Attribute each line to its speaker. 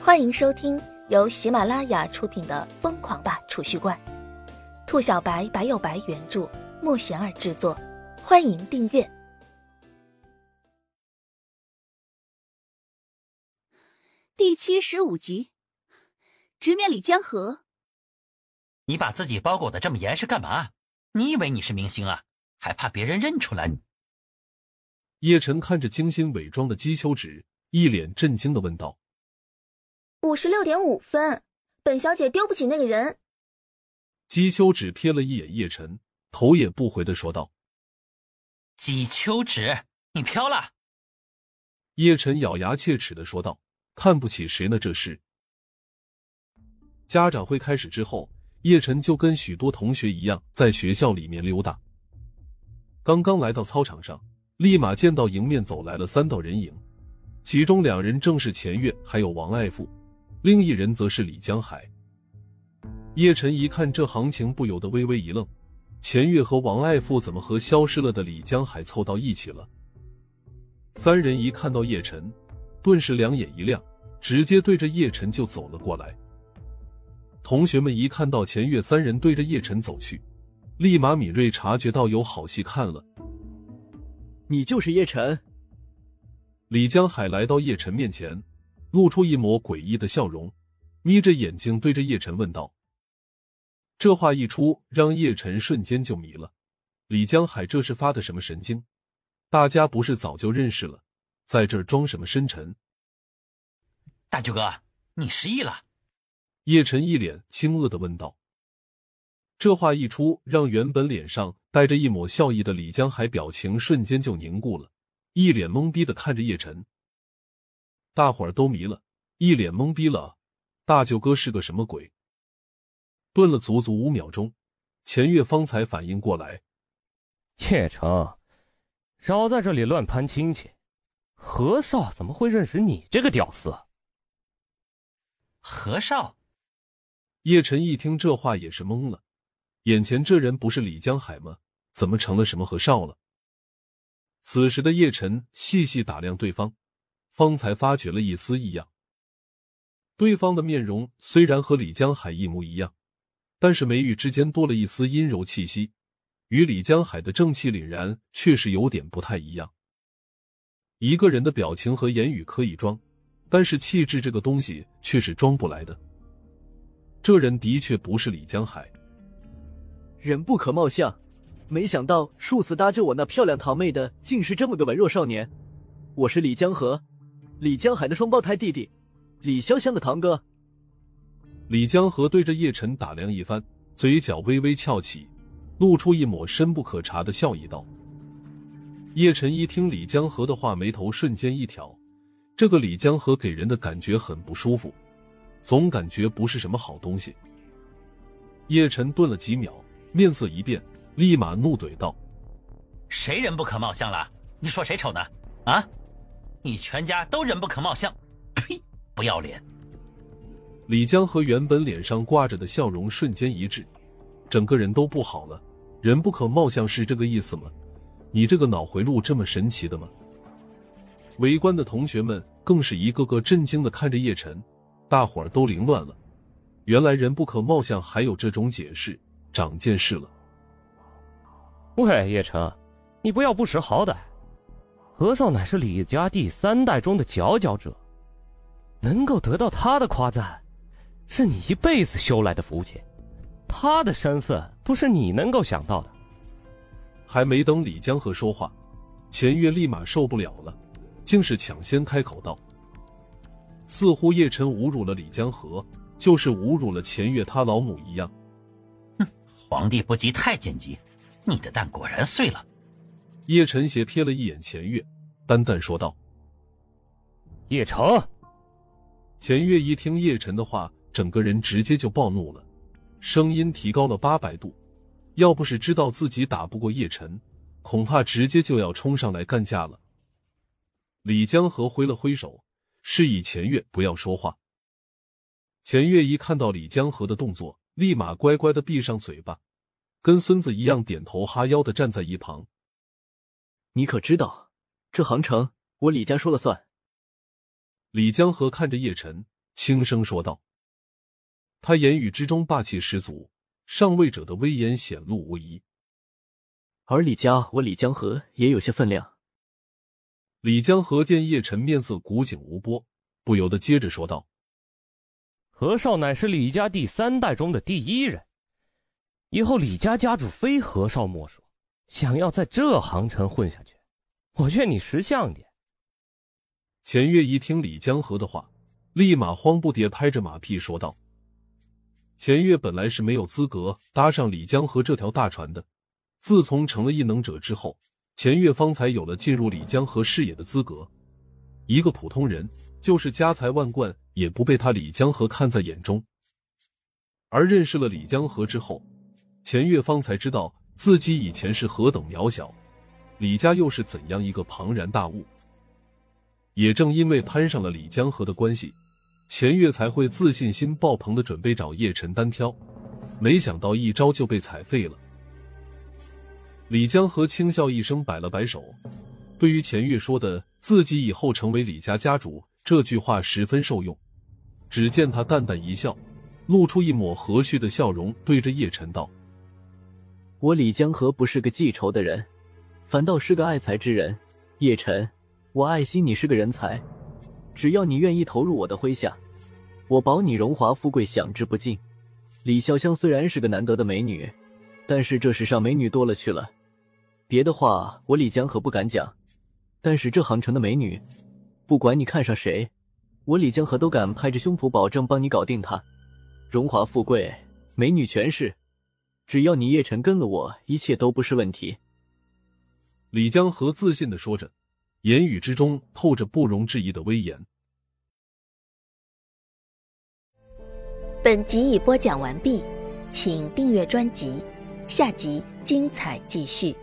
Speaker 1: 欢迎收听由喜马拉雅出品的《疯狂吧储蓄罐》，兔小白白有白原著，莫贤儿制作。欢迎订阅
Speaker 2: 第七十五集，直面李江河。
Speaker 3: 你把自己包裹的这么严实干嘛？你以为你是明星啊？还怕别人认出来你？
Speaker 4: 叶晨看着精心伪装的姬秋芷，一脸震惊的问道。
Speaker 1: 五十六点五分，本小姐丢不起那个人。
Speaker 4: 姬秋芷瞥了一眼叶晨，头也不回的说道：“
Speaker 3: 姬秋芷，你飘了。”
Speaker 4: 叶晨咬牙切齿的说道：“看不起谁呢？这是。”家长会开始之后，叶晨就跟许多同学一样，在学校里面溜达。刚刚来到操场上，立马见到迎面走来了三道人影，其中两人正是钱月还有王爱富。另一人则是李江海。叶晨一看这行情，不由得微微一愣：钱月和王爱富怎么和消失了的李江海凑到一起了？三人一看到叶晨，顿时两眼一亮，直接对着叶晨就走了过来。同学们一看到钱月三人对着叶晨走去，立马敏锐察觉到有好戏看了。
Speaker 5: 你就是叶晨？
Speaker 4: 李江海来到叶晨面前。露出一抹诡异的笑容，眯着眼睛对着叶晨问道：“这话一出，让叶晨瞬间就迷了。李江海这是发的什么神经？大家不是早就认识了，在这儿装什么深沉？”
Speaker 3: 大舅哥，你失忆了？
Speaker 4: 叶晨一脸惊愕的问道。这话一出，让原本脸上带着一抹笑意的李江海表情瞬间就凝固了，一脸懵逼的看着叶晨。大伙儿都迷了，一脸懵逼了。大舅哥是个什么鬼？顿了足足五秒钟，钱月方才反应过来。
Speaker 6: 叶城，少在这里乱攀亲戚。何少怎么会认识你这个屌丝？
Speaker 3: 何少？
Speaker 4: 叶晨一听这话也是懵了，眼前这人不是李江海吗？怎么成了什么何少了？此时的叶晨细细打量对方。方才发觉了一丝异样。对方的面容虽然和李江海一模一样，但是眉宇之间多了一丝阴柔气息，与李江海的正气凛然确实有点不太一样。一个人的表情和言语可以装，但是气质这个东西却是装不来的。这人的确不是李江海。
Speaker 5: 人不可貌相，没想到数次搭救我那漂亮堂妹的，竟是这么个文弱少年。我是李江河。李江海的双胞胎弟弟，李潇湘的堂哥。
Speaker 4: 李江河对着叶晨打量一番，嘴角微微翘起，露出一抹深不可察的笑意，道：“叶晨一听李江河的话，眉头瞬间一挑。这个李江河给人的感觉很不舒服，总感觉不是什么好东西。”叶晨顿了几秒，面色一变，立马怒怼道：“
Speaker 3: 谁人不可貌相了？你说谁丑呢？啊？”你全家都人不可貌相，呸！不要脸！
Speaker 4: 李江河原本脸上挂着的笑容瞬间一滞，整个人都不好了。人不可貌相是这个意思吗？你这个脑回路这么神奇的吗？围观的同学们更是一个个震惊的看着叶晨，大伙儿都凌乱了。原来人不可貌相还有这种解释，长见识了。
Speaker 6: 喂，叶晨，你不要不识好歹。何少乃是李家第三代中的佼佼者，能够得到他的夸赞，是你一辈子修来的福气。他的身份不是你能够想到的。
Speaker 4: 还没等李江河说话，钱月立马受不了了，竟是抢先开口道：“似乎叶晨侮辱了李江河，就是侮辱了钱月他老母一样。”
Speaker 3: 哼，皇帝不急太监急，你的蛋果然碎了。
Speaker 4: 叶晨斜瞥了一眼钱月，淡淡说道：“
Speaker 6: 叶城。”
Speaker 4: 钱月一听叶晨的话，整个人直接就暴怒了，声音提高了八百度。要不是知道自己打不过叶晨，恐怕直接就要冲上来干架了。李江河挥了挥手，示意钱月不要说话。钱月一看到李江河的动作，立马乖乖的闭上嘴巴，跟孙子一样点头哈腰的站在一旁。
Speaker 5: 你可知道，这杭城我李家说了算。
Speaker 4: 李江河看着叶晨，轻声说道。他言语之中霸气十足，上位者的威严显露无遗。
Speaker 5: 而李家，我李江河也有些分量。
Speaker 4: 李江河见叶晨面色古井无波，不由得接着说道：“
Speaker 6: 何少乃是李家第三代中的第一人，以后李家家主非何少莫属。想要在这行城混下去，我劝你识相点。”
Speaker 4: 钱月一听李江河的话，立马慌不迭拍着马屁说道：“钱月本来是没有资格搭上李江河这条大船的，自从成了异能者之后。”钱月方才有了进入李江河视野的资格。一个普通人，就是家财万贯，也不被他李江河看在眼中。而认识了李江河之后，钱月方才知道自己以前是何等渺小，李家又是怎样一个庞然大物。也正因为攀上了李江河的关系，钱月才会自信心爆棚的准备找叶晨单挑，没想到一招就被踩废了。李江河轻笑一声，摆了摆手。对于钱月说的自己以后成为李家家主这句话十分受用。只见他淡淡一笑，露出一抹和煦的笑容，对着叶晨道：“
Speaker 5: 我李江河不是个记仇的人，反倒是个爱财之人。叶晨，我爱惜你是个人才，只要你愿意投入我的麾下，我保你荣华富贵享之不尽。李潇湘虽然是个难得的美女，但是这世上美女多了去了。”别的话我李江河不敢讲，但是这杭城的美女，不管你看上谁，我李江河都敢拍着胸脯保证帮你搞定她。荣华富贵、美女全是，只要你叶晨跟了我，一切都不是问题。
Speaker 4: 李江河自信的说着，言语之中透着不容置疑的威严。
Speaker 1: 本集已播讲完毕，请订阅专辑，下集精彩继续。